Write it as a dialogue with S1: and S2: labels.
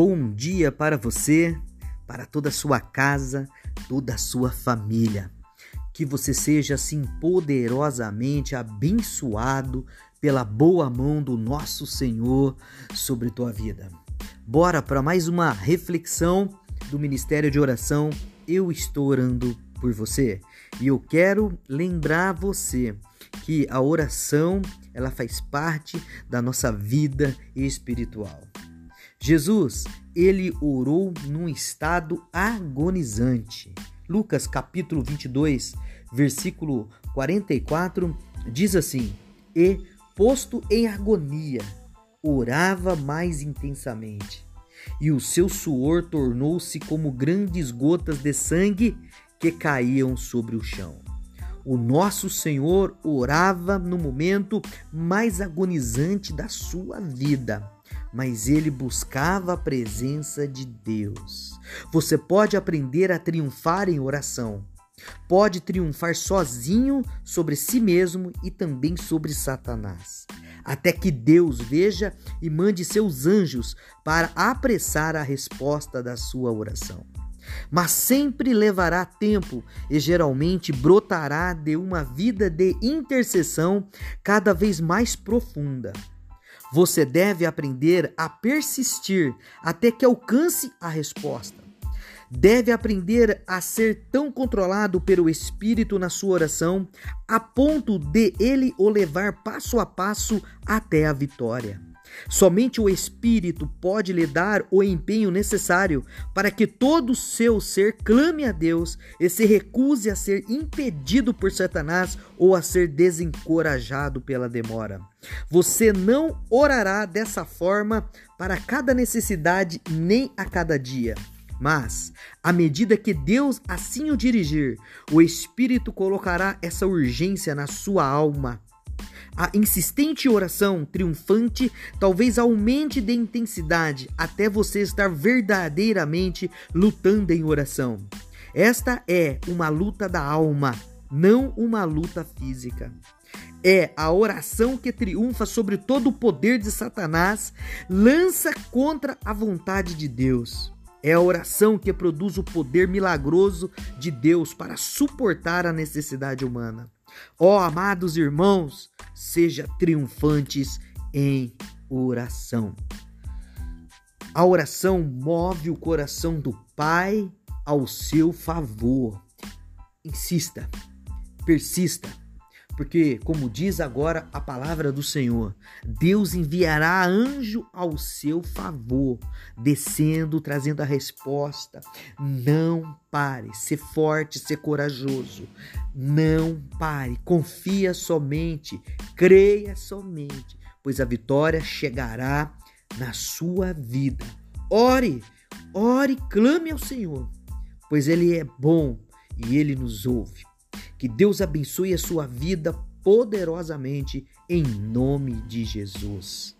S1: bom dia para você, para toda a sua casa, toda a sua família. Que você seja assim poderosamente abençoado pela boa mão do nosso Senhor sobre tua vida. Bora para mais uma reflexão do Ministério de Oração. Eu estou orando por você e eu quero lembrar você que a oração ela faz parte da nossa vida espiritual. Jesus, ele orou num estado agonizante. Lucas capítulo 22, versículo 44 diz assim: "E posto em agonia, orava mais intensamente, e o seu suor tornou-se como grandes gotas de sangue que caíam sobre o chão." O nosso Senhor orava no momento mais agonizante da sua vida mas ele buscava a presença de Deus. Você pode aprender a triunfar em oração. Pode triunfar sozinho sobre si mesmo e também sobre Satanás, até que Deus veja e mande seus anjos para apressar a resposta da sua oração. Mas sempre levará tempo e geralmente brotará de uma vida de intercessão cada vez mais profunda. Você deve aprender a persistir até que alcance a resposta. Deve aprender a ser tão controlado pelo Espírito na sua oração a ponto de ele o levar passo a passo até a vitória. Somente o Espírito pode lhe dar o empenho necessário para que todo o seu ser clame a Deus e se recuse a ser impedido por Satanás ou a ser desencorajado pela demora. Você não orará dessa forma para cada necessidade nem a cada dia. Mas, à medida que Deus assim o dirigir, o Espírito colocará essa urgência na sua alma a insistente oração triunfante talvez aumente de intensidade até você estar verdadeiramente lutando em oração. Esta é uma luta da alma, não uma luta física. É a oração que triunfa sobre todo o poder de Satanás, lança contra a vontade de Deus. É a oração que produz o poder milagroso de Deus para suportar a necessidade humana. Ó oh, amados irmãos, seja triunfantes em oração. A oração move o coração do Pai ao seu favor. Insista, persista porque, como diz agora a palavra do Senhor, Deus enviará anjo ao seu favor, descendo, trazendo a resposta. Não pare, ser forte, ser corajoso. Não pare, confia somente, creia somente, pois a vitória chegará na sua vida. Ore, ore, clame ao Senhor, pois Ele é bom e Ele nos ouve. Que Deus abençoe a sua vida poderosamente em nome de Jesus.